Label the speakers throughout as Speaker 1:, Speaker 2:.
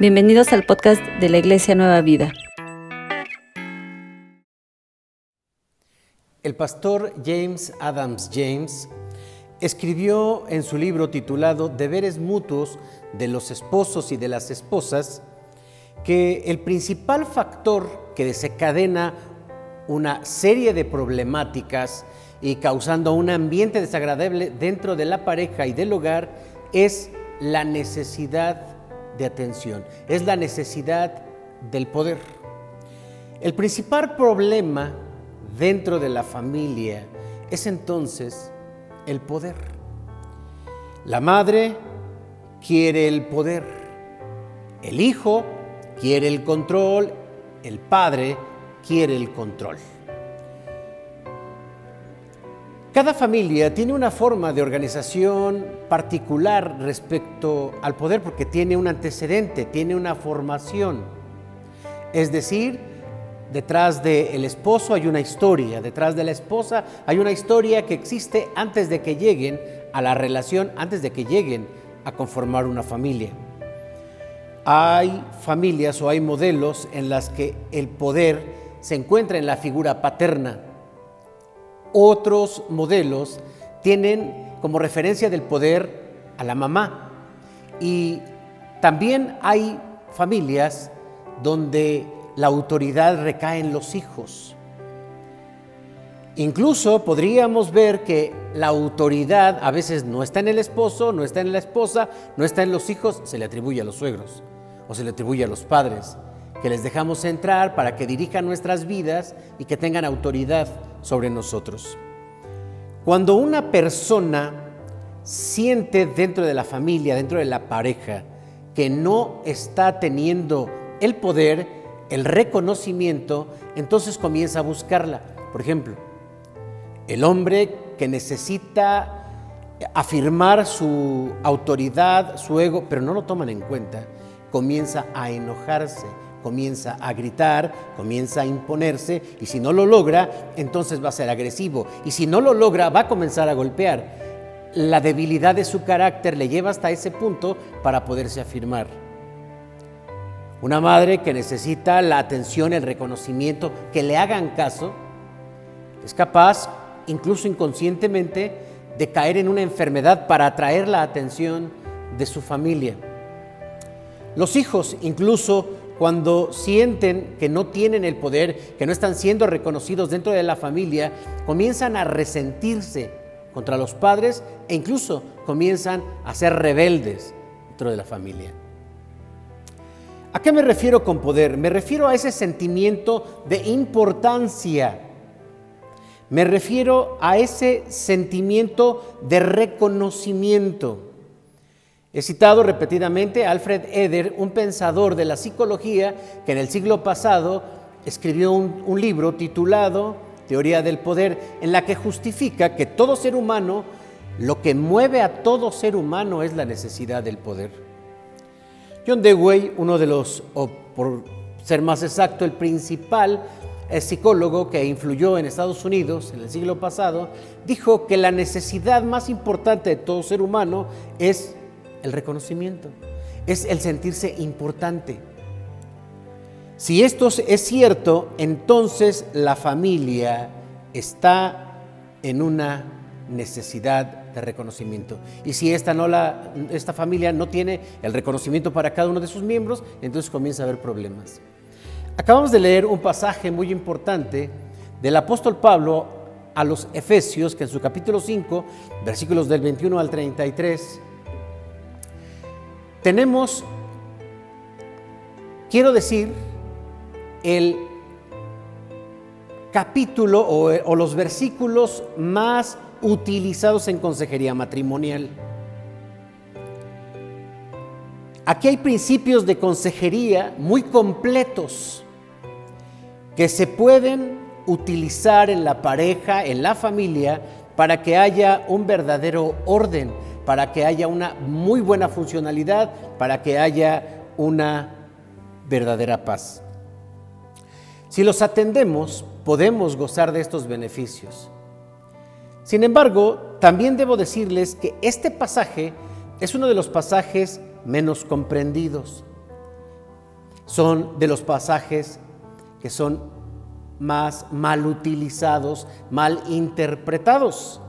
Speaker 1: Bienvenidos al podcast de la Iglesia Nueva Vida.
Speaker 2: El pastor James Adams James escribió en su libro titulado Deberes mutuos de los esposos y de las esposas que el principal factor que desencadena una serie de problemáticas y causando un ambiente desagradable dentro de la pareja y del hogar es la necesidad de atención, es la necesidad del poder. El principal problema dentro de la familia es entonces el poder. La madre quiere el poder, el hijo quiere el control, el padre quiere el control. Cada familia tiene una forma de organización particular respecto al poder porque tiene un antecedente, tiene una formación. Es decir, detrás del esposo hay una historia, detrás de la esposa hay una historia que existe antes de que lleguen a la relación, antes de que lleguen a conformar una familia. Hay familias o hay modelos en las que el poder se encuentra en la figura paterna otros modelos tienen como referencia del poder a la mamá. Y también hay familias donde la autoridad recae en los hijos. Incluso podríamos ver que la autoridad a veces no está en el esposo, no está en la esposa, no está en los hijos, se le atribuye a los suegros o se le atribuye a los padres, que les dejamos entrar para que dirijan nuestras vidas y que tengan autoridad sobre nosotros. Cuando una persona siente dentro de la familia, dentro de la pareja, que no está teniendo el poder, el reconocimiento, entonces comienza a buscarla. Por ejemplo, el hombre que necesita afirmar su autoridad, su ego, pero no lo toman en cuenta, comienza a enojarse, comienza a gritar, comienza a imponerse y si no lo logra, entonces va a ser agresivo y si no lo logra, va a comenzar a golpear. La debilidad de su carácter le lleva hasta ese punto para poderse afirmar. Una madre que necesita la atención, el reconocimiento, que le hagan caso, es capaz, incluso inconscientemente, de caer en una enfermedad para atraer la atención de su familia. Los hijos incluso cuando sienten que no tienen el poder, que no están siendo reconocidos dentro de la familia, comienzan a resentirse contra los padres e incluso comienzan a ser rebeldes dentro de la familia. ¿A qué me refiero con poder? Me refiero a ese sentimiento de importancia. Me refiero a ese sentimiento de reconocimiento. He citado repetidamente a Alfred Eder, un pensador de la psicología que en el siglo pasado escribió un, libro titulado Teoría del Poder, en la que justifica que todo ser humano, lo que mueve a todo ser humano es la necesidad del poder. John Dewey, uno de los, o por ser más exacto, el principal eh, psicólogo que influyó en Estados Unidos en el siglo pasado, dijo que la necesidad más importante de todo ser humano es el reconocimiento, es el sentirse importante. Si esto es cierto, entonces la familia está en una necesidad de reconocimiento. Y si esta, no la, esta familia no tiene el reconocimiento para cada uno de sus miembros, entonces comienza a haber problemas. Acabamos de leer un pasaje muy importante del apóstol Pablo a los Efesios, que en su capítulo 5, versículos del 21 al 33, tenemos, quiero decir, el capítulo o, los versículos más utilizados en consejería matrimonial. Aquí hay principios de consejería muy completos que se pueden utilizar en la pareja, en la familia, para que haya un verdadero orden, para que haya una muy buena funcionalidad, para que haya una verdadera paz. Si los atendemos, podemos gozar de estos beneficios. Sin embargo, también debo decirles que este pasaje es uno de los pasajes menos comprendidos. son de los pasajes que son más mal utilizados, mal interpretados.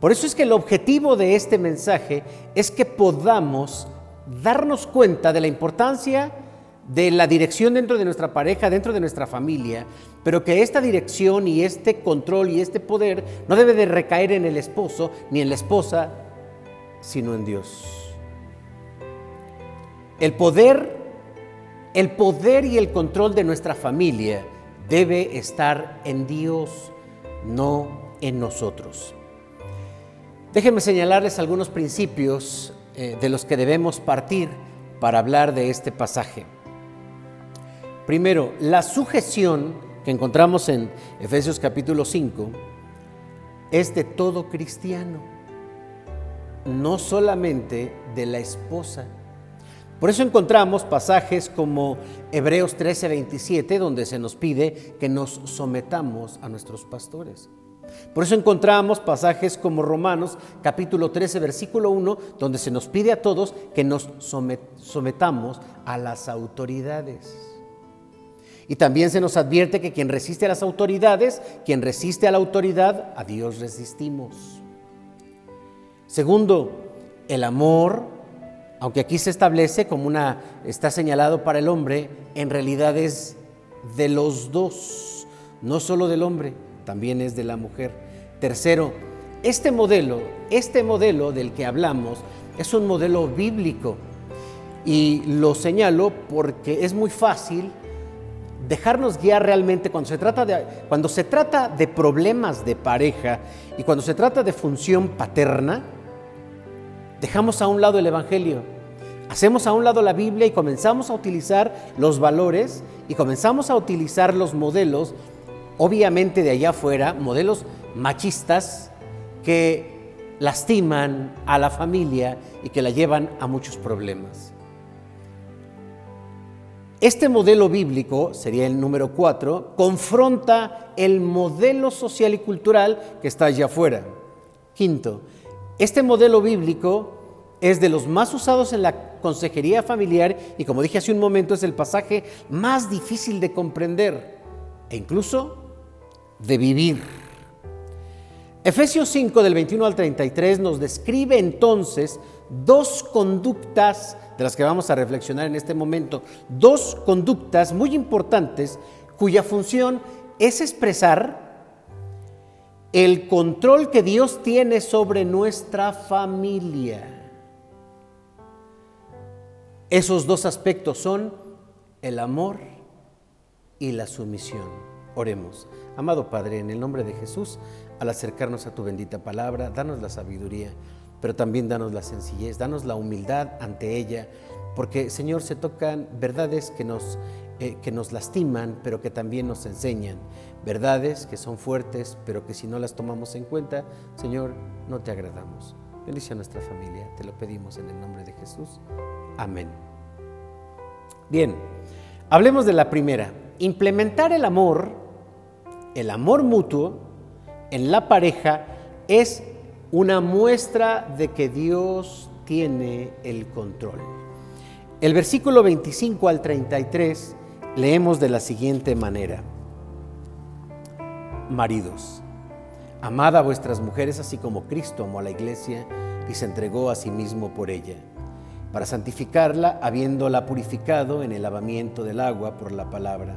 Speaker 2: Por eso es que el objetivo de este mensaje es que podamos darnos cuenta de la importancia de la dirección dentro de nuestra pareja, dentro de nuestra familia, pero que esta dirección y este control y este poder no debe de recaer en el esposo ni en la esposa, sino en Dios. El poder, el poder y el control de nuestra familia debe estar en Dios, no en nosotros. Déjenme señalarles algunos principios eh, de los que debemos partir para hablar de este pasaje. Primero, la sujeción que encontramos en Efesios capítulo 5 es de todo cristiano, no solamente de la esposa. Por eso encontramos pasajes como Hebreos 13, 27, donde se nos pide que nos sometamos a nuestros pastores. Por eso encontramos pasajes como Romanos capítulo 13, versículo 1, donde se nos pide a todos que nos sometamos a las autoridades. Y también se nos advierte que quien resiste a las autoridades, quien resiste a la autoridad, a Dios resistimos. Segundo, el amor, aunque aquí se establece como una, está señalado para el hombre, en realidad es de los dos, no solo del hombre, también es de la mujer. Tercero, este modelo, este modelo del que hablamos, es un modelo bíblico. Y lo señalo porque es muy fácil dejarnos guiar realmente cuando se trata de, cuando se trata de problemas de pareja y cuando se trata de función paterna, dejamos a un lado el Evangelio, hacemos a un lado la Biblia y comenzamos a utilizar los valores y comenzamos a utilizar los modelos, obviamente de allá afuera, modelos machistas que lastiman a la familia y que la llevan a muchos problemas. Este modelo bíblico, sería el número cuatro, confronta el modelo social y cultural que está allá afuera. Quinto, este modelo bíblico es de los más usados en la consejería familiar y como dije hace un momento es el pasaje más difícil de comprender e incluso de vivir. Efesios 5 del 21 al 33 nos describe entonces dos conductas de las que vamos a reflexionar en este momento, dos conductas muy importantes cuya función es expresar el control que Dios tiene sobre nuestra familia. Esos dos aspectos son el amor y la sumisión. Oremos. Amado Padre, en el nombre de Jesús, al acercarnos a tu bendita palabra, danos la sabiduría pero también danos la sencillez, danos la humildad ante ella, porque Señor se tocan verdades que nos, eh, que nos lastiman, pero que también nos enseñan, verdades que son fuertes, pero que si no las tomamos en cuenta, Señor, no te agradamos. Bendice a nuestra familia, te lo pedimos en el nombre de Jesús. Amén. Bien, hablemos de la primera. Implementar el amor, el amor mutuo en la pareja es una muestra de que Dios tiene el control. El versículo 25 al 33 leemos de la siguiente manera. Maridos, amad a vuestras mujeres así como Cristo amó a la iglesia y se entregó a sí mismo por ella, para santificarla habiéndola purificado en el lavamiento del agua por la palabra,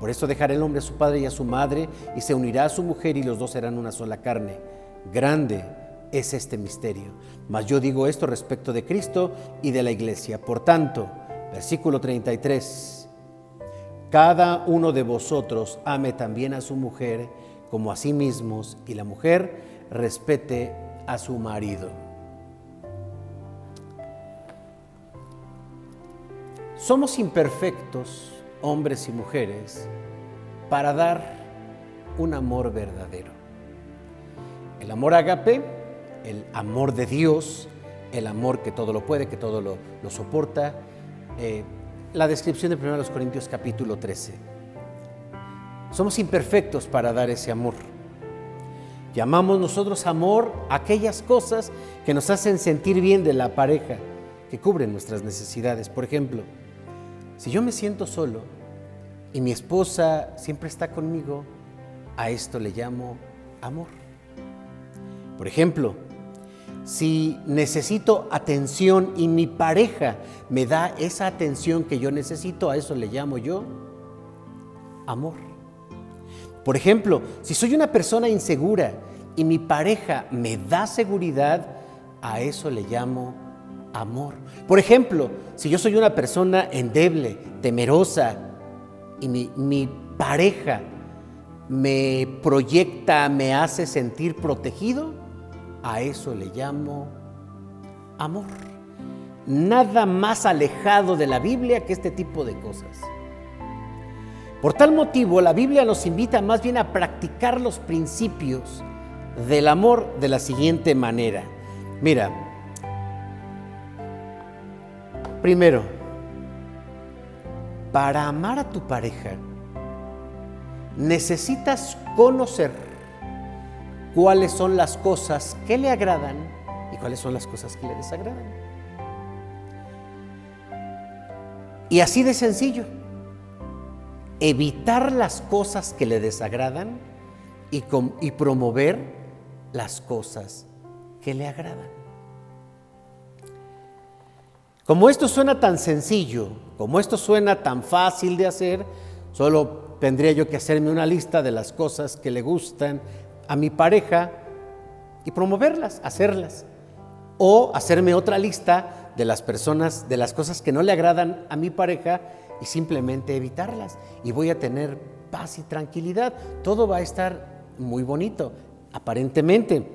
Speaker 2: Por eso dejará el hombre a su padre y a su madre y se unirá a su mujer y los dos serán una sola carne. Grande es este misterio. Mas yo digo esto respecto de Cristo y de la iglesia. Por tanto, versículo 33, cada uno de vosotros ame también a su mujer como a sí mismos y la mujer respete a su marido. Somos imperfectos hombres y mujeres, para dar un amor verdadero. El amor agape, el amor de Dios, el amor que todo lo puede, que todo lo, soporta. Eh, la descripción de 1 Corintios capítulo 13. Somos imperfectos para dar ese amor. Llamamos nosotros amor aquellas cosas que nos hacen sentir bien de la pareja, que cubren nuestras necesidades. Por ejemplo, si yo me siento solo y mi esposa siempre está conmigo, a esto le llamo amor. Por ejemplo, si necesito atención y mi pareja me da esa atención que yo necesito, a eso le llamo yo amor. Por ejemplo, si soy una persona insegura y mi pareja me da seguridad, a eso le llamo amor. Por ejemplo, si yo soy una persona endeble, temerosa y mi, mi pareja me proyecta, me hace sentir protegido, a eso le llamo amor. Nada más alejado de la Biblia que este tipo de cosas. Por tal motivo, la Biblia nos invita más bien a practicar los principios del amor de la siguiente manera. Mira, primero, para amar a tu pareja, necesitas conocer cuáles son las cosas que le agradan y cuáles son las cosas que le desagradan. Y así de sencillo, evitar las cosas que le desagradan y, promover las cosas que le agradan. Como esto suena tan sencillo, como esto suena tan fácil de hacer, solo tendría yo que hacerme una lista de las cosas que le gustan a mi pareja y promoverlas, hacerlas. O hacerme otra lista de las personas, de las cosas que no le agradan a mi pareja y simplemente evitarlas. Y voy a tener paz y tranquilidad. Todo va a estar muy bonito, aparentemente.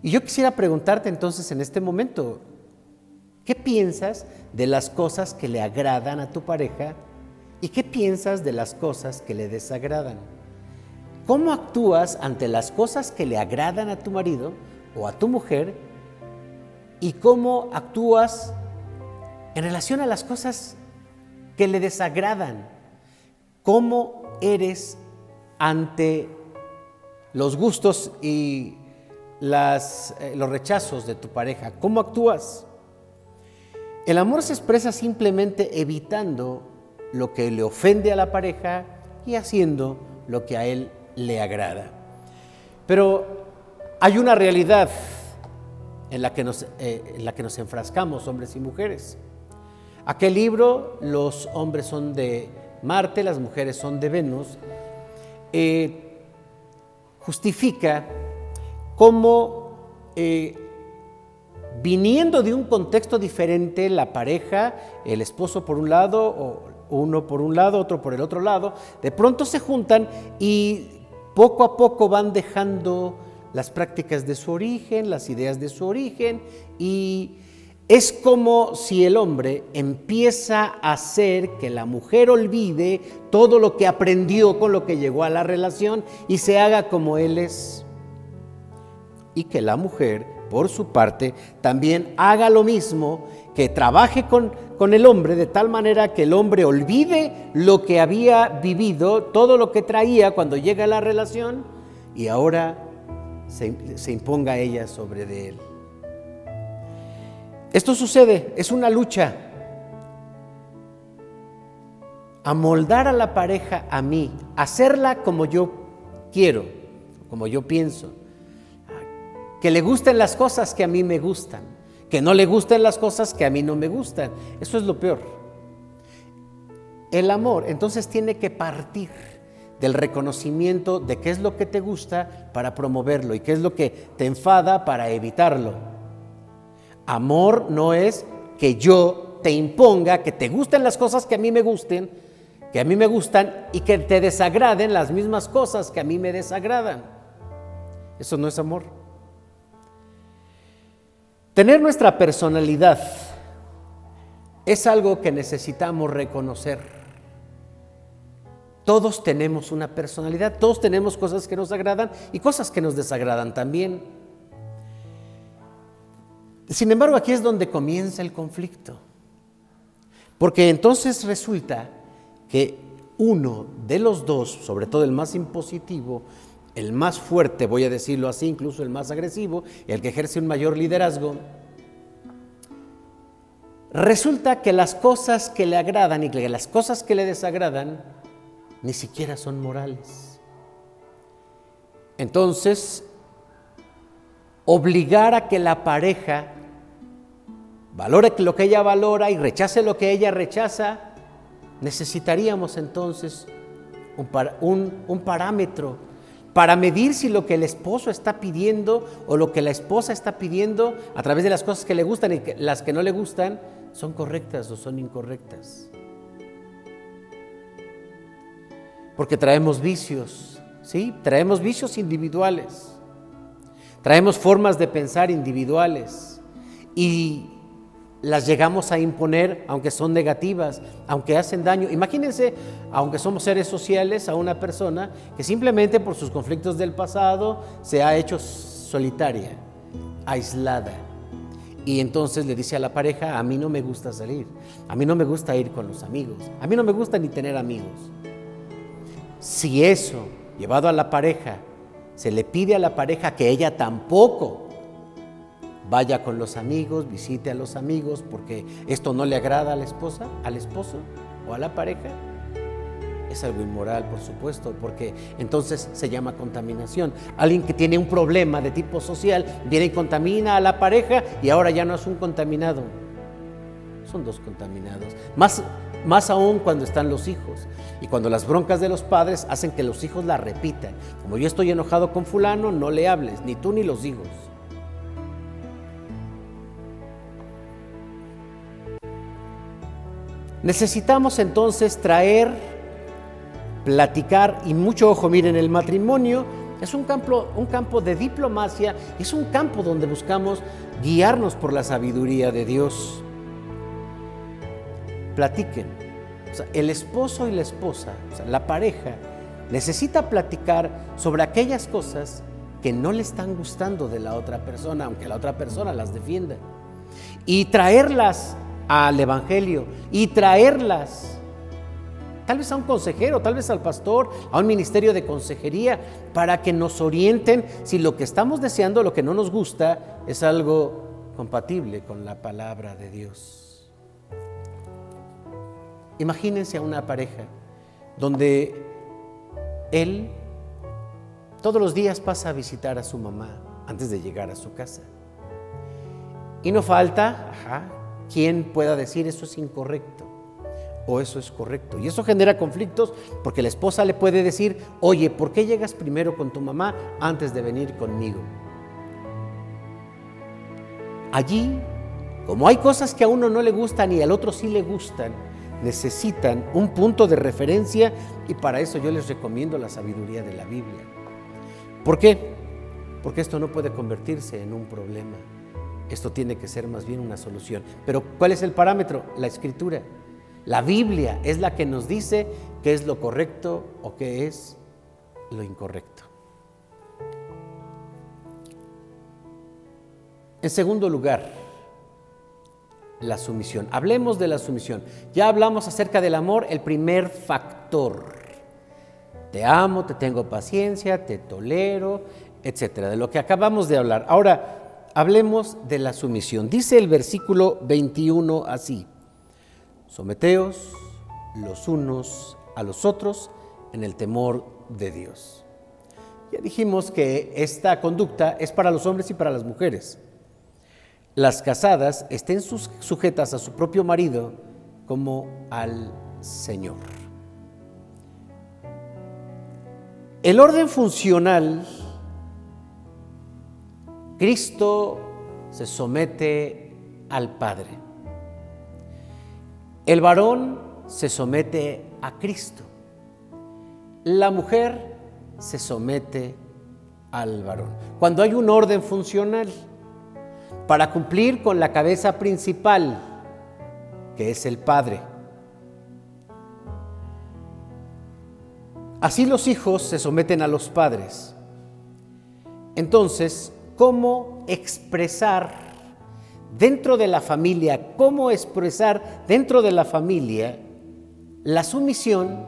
Speaker 2: Y yo quisiera preguntarte entonces en este momento, ¿qué piensas de las cosas que le agradan a tu pareja y qué piensas de las cosas que le desagradan? ¿Cómo actúas ante las cosas que le agradan a tu marido o a tu mujer? ¿Y cómo actúas en relación a las cosas que le desagradan? ¿Cómo eres ante los gustos y eh, los rechazos de tu pareja? ¿Cómo actúas? El amor se expresa simplemente evitando lo que le ofende a la pareja y haciendo lo que a él le agrada. Pero hay una realidad en la que nos, eh, enfrascamos, hombres y mujeres. Aquel libro, los hombres son de Marte, las mujeres son de Venus, eh, justifica cómo eh, viniendo de un contexto diferente, la pareja, el esposo por un lado, o uno por un lado, otro por el otro lado, de pronto se juntan y poco a poco van dejando las prácticas de su origen, las ideas de su origen, y es como si el hombre empieza a hacer que la mujer olvide todo lo que aprendió con lo que llegó a la relación y se haga como él es. Y que la mujer, por su parte, también haga lo mismo, que trabaje con, con el hombre de tal manera que el hombre olvide lo que había vivido, todo lo que traía cuando llega a la relación y ahora se, se imponga ella sobre de él. Esto sucede, es una lucha. Amoldar a la pareja a mí, hacerla como yo quiero, como yo pienso, que le gusten las cosas que a mí me gustan que no le gusten las cosas que a mí no me gustan. Eso es lo peor. El amor entonces tiene que partir del reconocimiento de qué es lo que te gusta para promoverlo y qué es lo que te enfada para evitarlo. Amor no es que yo te imponga que te gusten las cosas que a mí me gusten, que a mí me gustan y que te desagraden las mismas cosas que a mí me desagradan. Eso no es amor. Tener nuestra personalidad es algo que necesitamos reconocer. Todos tenemos una personalidad, todos tenemos cosas que nos agradan y cosas que nos desagradan también. Sin embargo, aquí es donde comienza el conflicto. Porque entonces resulta que uno de los dos, sobre todo el más impositivo, el más fuerte, voy a decirlo así, incluso el más agresivo, el que ejerce un mayor liderazgo, resulta que las cosas que le agradan y que las cosas que le desagradan ni siquiera son morales. Entonces, obligar a que la pareja valore lo que ella valora y rechace lo que ella rechaza, necesitaríamos entonces un, un, parámetro para medir si lo que el esposo está pidiendo o lo que la esposa está pidiendo a través de las cosas que le gustan y las que no le gustan son correctas o son incorrectas. Porque traemos vicios, ¿sí? Traemos vicios individuales. Traemos formas de pensar individuales y las llegamos a imponer aunque son negativas, aunque hacen daño. Imagínense, aunque somos seres sociales, a una persona que simplemente por sus conflictos del pasado se ha hecho solitaria, aislada. Y entonces le dice a la pareja, a mí no me gusta salir, a mí no me gusta ir con los amigos, a mí no me gusta ni tener amigos. Si eso, llevado a la pareja, se le pide a la pareja que ella tampoco vaya con los amigos, visite a los amigos, porque esto no le agrada a la esposa, al esposo o a la pareja, es algo inmoral, por supuesto, porque entonces se llama contaminación. Alguien que tiene un problema de tipo social viene y contamina a la pareja y ahora ya no es un contaminado, son dos contaminados. Más, más aún cuando están los hijos y cuando las broncas de los padres hacen que los hijos la repitan. Como yo estoy enojado con fulano, no le hables, ni tú ni los hijos. Necesitamos entonces traer, platicar y mucho ojo, miren, el matrimonio es un campo, un campo de diplomacia, es un campo donde buscamos guiarnos por la sabiduría de Dios platiquen. el esposo y la esposa, la pareja, necesita platicar sobre aquellas cosas que no le están gustando de la otra persona, aunque la otra persona las defienda. Y traerlas al Evangelio y traerlas tal vez a un consejero, tal vez al pastor, a un ministerio de consejería, para que nos orienten si lo que estamos deseando, lo que no nos gusta, es algo compatible con la palabra de Dios. Imagínense a una pareja donde él todos los días pasa a visitar a su mamá antes de llegar a su casa. Y no falta, ajá, quien pueda decir eso es incorrecto o eso es correcto. Y eso genera conflictos porque la esposa le puede decir, oye, ¿por qué llegas primero con tu mamá antes de venir conmigo? Allí, como hay cosas que a uno no le gustan y al otro sí le gustan, necesitan un punto de referencia y para eso yo les recomiendo la sabiduría de la Biblia. ¿Por qué? Porque esto no puede convertirse en un problema. Esto tiene que ser más bien una solución. Pero ¿cuál es el parámetro? La escritura. La Biblia es la que nos dice qué es lo correcto o qué es lo incorrecto. En segundo lugar, la sumisión. Hablemos de la sumisión. Ya hablamos acerca del amor, el primer factor. Te amo, te tengo paciencia, te tolero, etcétera, de lo que acabamos de hablar. Ahora, hablemos de la sumisión. Dice el versículo 21 así: Someteos los unos a los otros en el temor de Dios. Ya dijimos que esta conducta es para los hombres y para las mujeres las casadas estén sujetas a su propio marido como al Señor. El orden funcional, Cristo se somete al Padre. El varón se somete a Cristo. La mujer se somete al varón. Cuando hay un orden funcional, para cumplir con la cabeza principal, que es el Padre. Así los hijos se someten a los padres. Entonces, ¿cómo expresar dentro de la familia, cómo expresar dentro de la familia la sumisión,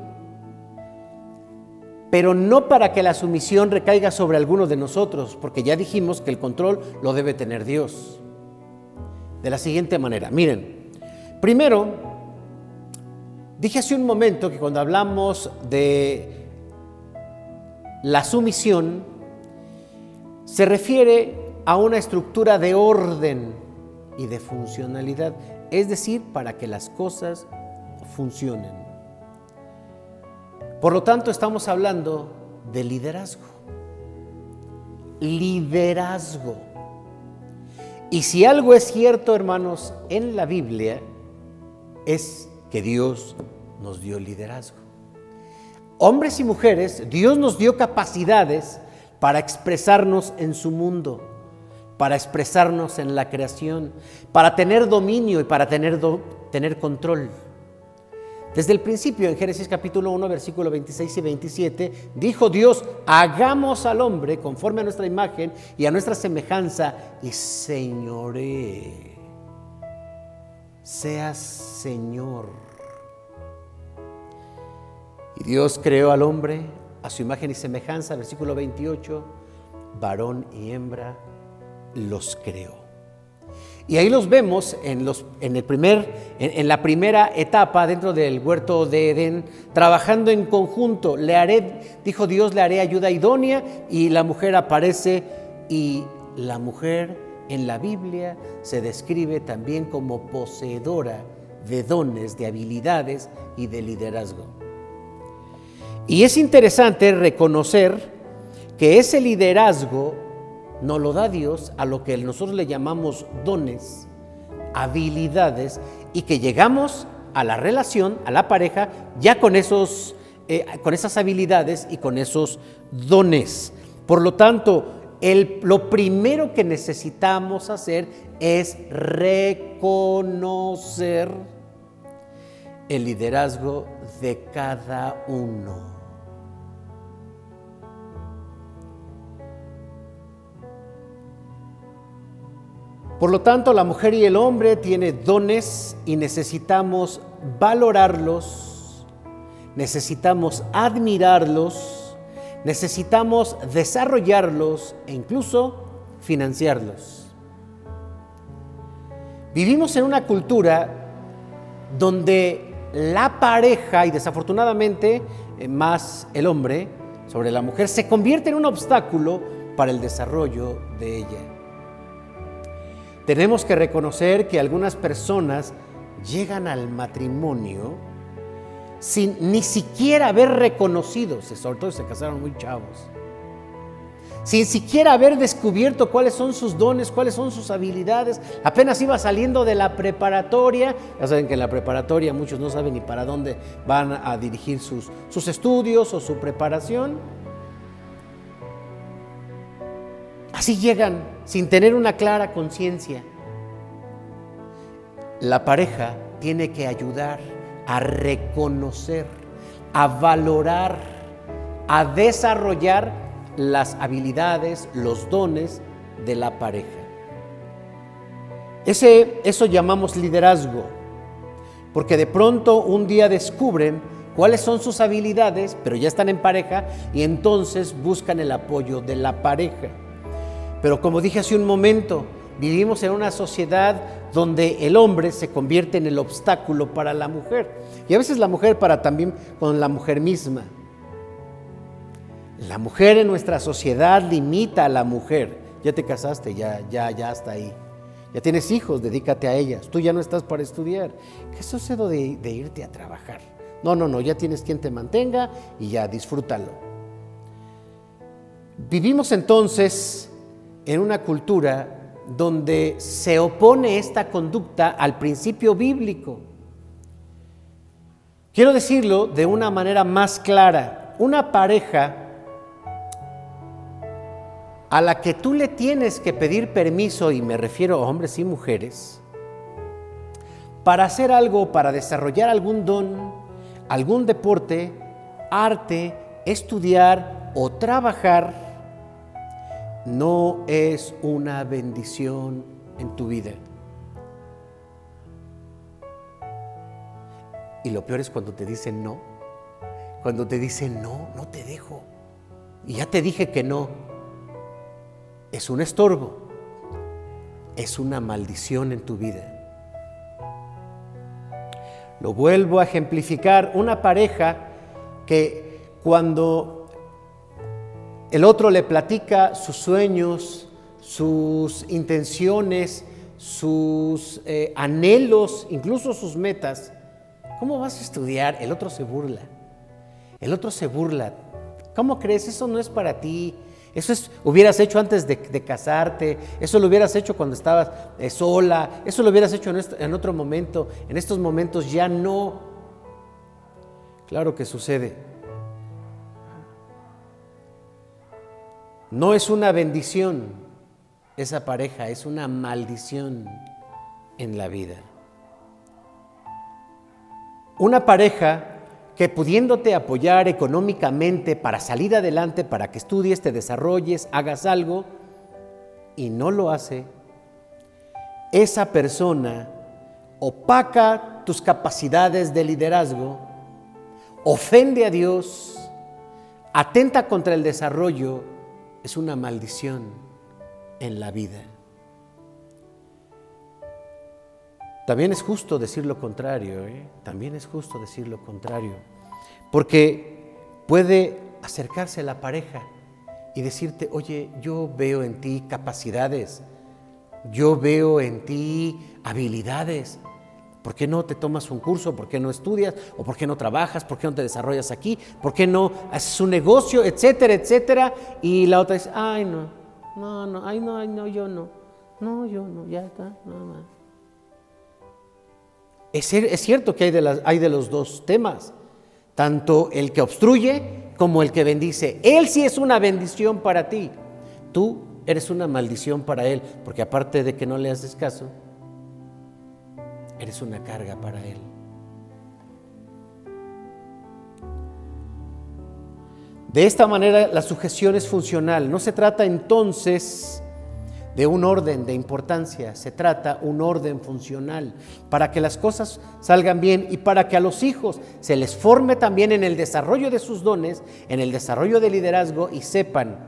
Speaker 2: pero no para que la sumisión recaiga sobre alguno de nosotros, porque ya dijimos que el control lo debe tener Dios. De la siguiente manera, miren, primero, dije hace un momento que cuando hablamos de la sumisión se refiere a una estructura de orden y de funcionalidad, es decir, para que las cosas funcionen. Por lo tanto, estamos hablando de liderazgo. Liderazgo. Y si algo es cierto, hermanos, en la Biblia, es que Dios nos dio liderazgo hombres y mujeres, Dios nos dio capacidades para expresarnos en su mundo, para expresarnos en la creación, para tener dominio y para tener, tener control. Desde el principio, en Génesis capítulo 1, versículo 26 y 27, dijo Dios, hagamos al hombre conforme a nuestra imagen y a nuestra semejanza y señoré. Seas Señor. Y Dios creó al hombre a su imagen y semejanza, versículo 28, varón y hembra los creó. Y ahí los vemos en, los, en, el primer, en, la primera etapa dentro del huerto de Edén, trabajando en conjunto. Le haré, dijo Dios, le haré ayuda idónea y la mujer aparece y la mujer en la Biblia se describe también como poseedora de dones, de habilidades y de liderazgo. Y es interesante reconocer que ese liderazgo nos lo da Dios a lo que nosotros le llamamos dones, habilidades, y que llegamos a la relación, a la pareja, ya con, esos, eh, con esas habilidades y con esos dones. Por lo tanto, el, lo primero que necesitamos hacer es reconocer el liderazgo de cada uno. Por lo tanto, la mujer y el hombre tienen dones y necesitamos valorarlos, necesitamos admirarlos, necesitamos desarrollarlos e incluso financiarlos. Vivimos en una cultura donde la pareja, y desafortunadamente eh, más el hombre sobre la mujer, se convierte en un obstáculo para el desarrollo de ella. Tenemos que reconocer que algunas personas llegan al matrimonio sin ni siquiera haber reconocido, sobre todo se casaron muy chavos, sin siquiera haber descubierto cuáles son sus dones, cuáles son sus habilidades. Apenas iba saliendo de la preparatoria. Ya saben que en la preparatoria muchos no saben ni para dónde van a dirigir sus, sus estudios o su preparación. Así llegan sin tener una clara conciencia. La pareja tiene que ayudar a reconocer, a valorar, a desarrollar las habilidades, los dones de la pareja. Ese, eso llamamos liderazgo, porque de pronto un día descubren cuáles son sus habilidades, pero ya están en pareja y entonces buscan el apoyo de la pareja. Pero como dije hace un momento, vivimos en una sociedad donde el hombre se convierte en el obstáculo para la mujer y a veces la mujer para también con la mujer misma. La mujer en nuestra sociedad limita a la mujer. Ya te casaste, ya, ya, ya hasta ahí. Ya tienes hijos, dedícate a ellas. Tú ya no estás para estudiar. ¿Qué sucede de, de irte a trabajar? No, no, no, ya tienes quien te mantenga y ya disfrútalo. Vivimos entonces en una cultura donde se opone esta conducta al principio bíblico. Quiero decirlo de una manera más clara. Una pareja a la que tú le tienes que pedir permiso, y me refiero a hombres y mujeres, para hacer algo, para desarrollar algún don, algún deporte, arte, estudiar o trabajar, no es una bendición en tu vida. Y lo peor es cuando te dicen no. Cuando te dicen no, no te dejo. Y ya te dije que no. Es un estorbo. Es una maldición en tu vida. Lo vuelvo a ejemplificar. Una pareja que cuando el otro le platica sus sueños, sus intenciones, sus eh, anhelos, incluso sus metas, ¿cómo vas a estudiar? El otro se burla. El otro se burla. ¿Cómo crees? Eso no es para ti. Eso es, hubieras hecho antes de, casarte, eso lo hubieras hecho cuando estabas eh, sola, eso lo hubieras hecho en, en otro momento, en estos momentos ya no. Claro que sucede. No es una bendición esa pareja, es una maldición en la vida. Una pareja que pudiéndote apoyar económicamente para salir adelante, para que estudies, te desarrolles, hagas algo, y no lo hace, esa persona opaca tus capacidades de liderazgo, ofende a Dios, atenta contra el desarrollo, es una maldición en la vida. También es justo decir lo contrario, ¿eh? también es justo decir lo contrario, porque puede acercarse la pareja y decirte, oye, yo veo en ti capacidades, yo veo en ti habilidades, ¿por qué no te tomas un curso? ¿Por qué no estudias? ¿O por qué no trabajas? ¿Por qué no te desarrollas aquí? ¿Por qué no haces un negocio? Etcétera, etcétera. Y la otra dice, ay no, no, no, ay no, ay no, yo no, no, yo no, ya está, nada más. Es, cierto que hay de, hay de los dos temas, tanto el que obstruye como el que bendice. Él sí es una bendición para ti. Tú eres una maldición para Él, porque aparte de que no le haces caso, eres una carga para Él. De esta manera la sujeción es funcional. No se trata entonces de un orden de importancia, se trata un orden funcional para que las cosas salgan bien y para que a los hijos se les forme también en el desarrollo de sus dones, en el desarrollo del liderazgo y sepan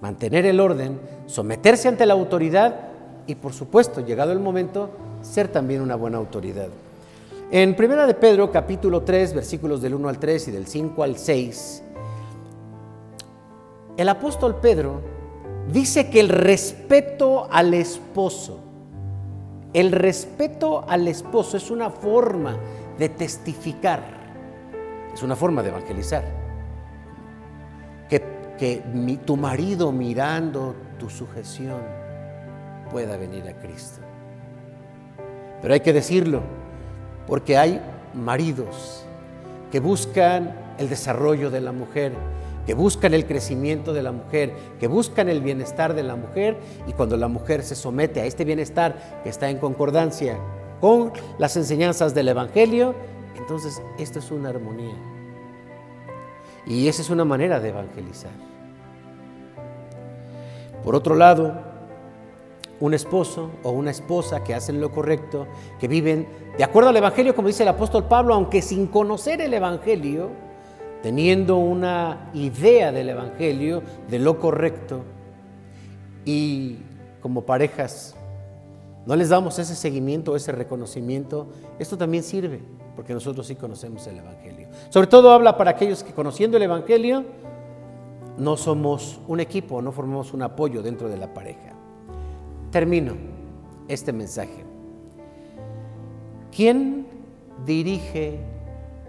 Speaker 2: mantener el orden, someterse ante la autoridad y por supuesto, llegado el momento, ser también una buena autoridad. En Primera de Pedro, capítulo 3, versículos del 1 al 3 y del 5 al 6, el apóstol Pedro dice que el respeto al esposo, el respeto al esposo es una forma de testificar, es una forma de evangelizar. Que, que tu marido mirando tu sujeción pueda venir a Cristo. Pero hay que decirlo, porque hay maridos que buscan el desarrollo de la mujer, que buscan el crecimiento de la mujer, que buscan el bienestar de la mujer y cuando la mujer se somete a este bienestar que está en concordancia con las enseñanzas del Evangelio, entonces esto es una armonía. Y esa es una manera de evangelizar. Por otro lado, un esposo o una esposa que hacen lo correcto, que viven de acuerdo al Evangelio, como dice el apóstol Pablo, aunque sin conocer el Evangelio, teniendo una idea del Evangelio, de lo correcto, y como parejas no les damos ese seguimiento, ese reconocimiento, esto también sirve, porque nosotros sí conocemos el Evangelio. Sobre todo habla para aquellos que conociendo el Evangelio, no somos un equipo, no formamos un apoyo dentro de la pareja. Termino este mensaje. ¿Quién dirige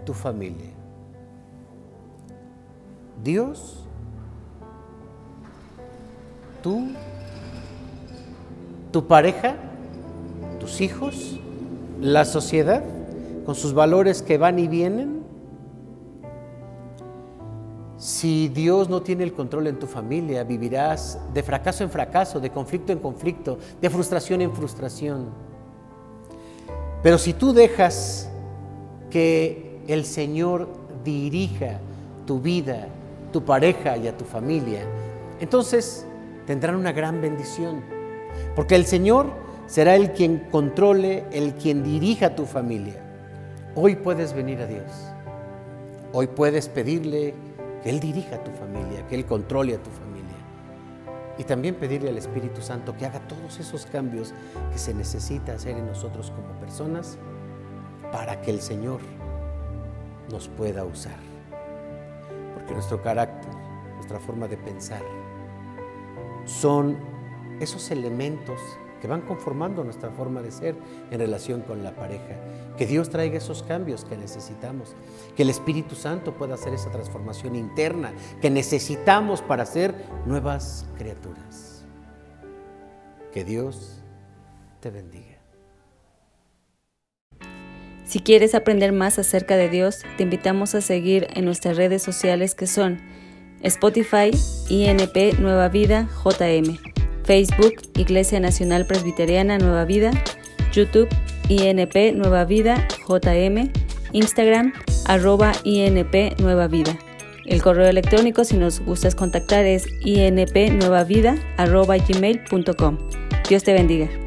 Speaker 2: tu familia? Dios, tú, tu pareja, tus hijos, la sociedad, con sus valores que van y vienen. Si Dios no tiene el control en tu familia, vivirás de fracaso en fracaso, de conflicto en conflicto, de frustración en frustración. Pero si tú dejas que el Señor dirija tu vida, tu pareja y a tu familia, entonces tendrán una gran bendición. Porque el Señor será el quien controle, el quien dirija tu familia. Hoy puedes venir a Dios. Hoy puedes pedirle que Él dirija a tu familia, que Él controle a tu familia. Y también pedirle al Espíritu Santo que haga todos esos cambios que se necesita hacer en nosotros como personas para que el Señor nos pueda usar. Porque nuestro carácter, nuestra forma de pensar, son esos elementos que van conformando nuestra forma de ser en relación con la pareja. Que Dios traiga esos cambios que necesitamos, que el Espíritu Santo pueda hacer esa transformación interna que necesitamos para ser nuevas criaturas. Que Dios te bendiga.
Speaker 1: Si quieres aprender más acerca de Dios, te invitamos a seguir en nuestras redes sociales que son Spotify, INP Nueva Vida, JM, Facebook, Iglesia Nacional Presbiteriana Nueva Vida, YouTube, INP Nueva Vida, JM, Instagram, arroba INP Nueva Vida. El correo electrónico, si nos gustas contactar, es inpnuevavida, arroba gmail.com. Dios te bendiga.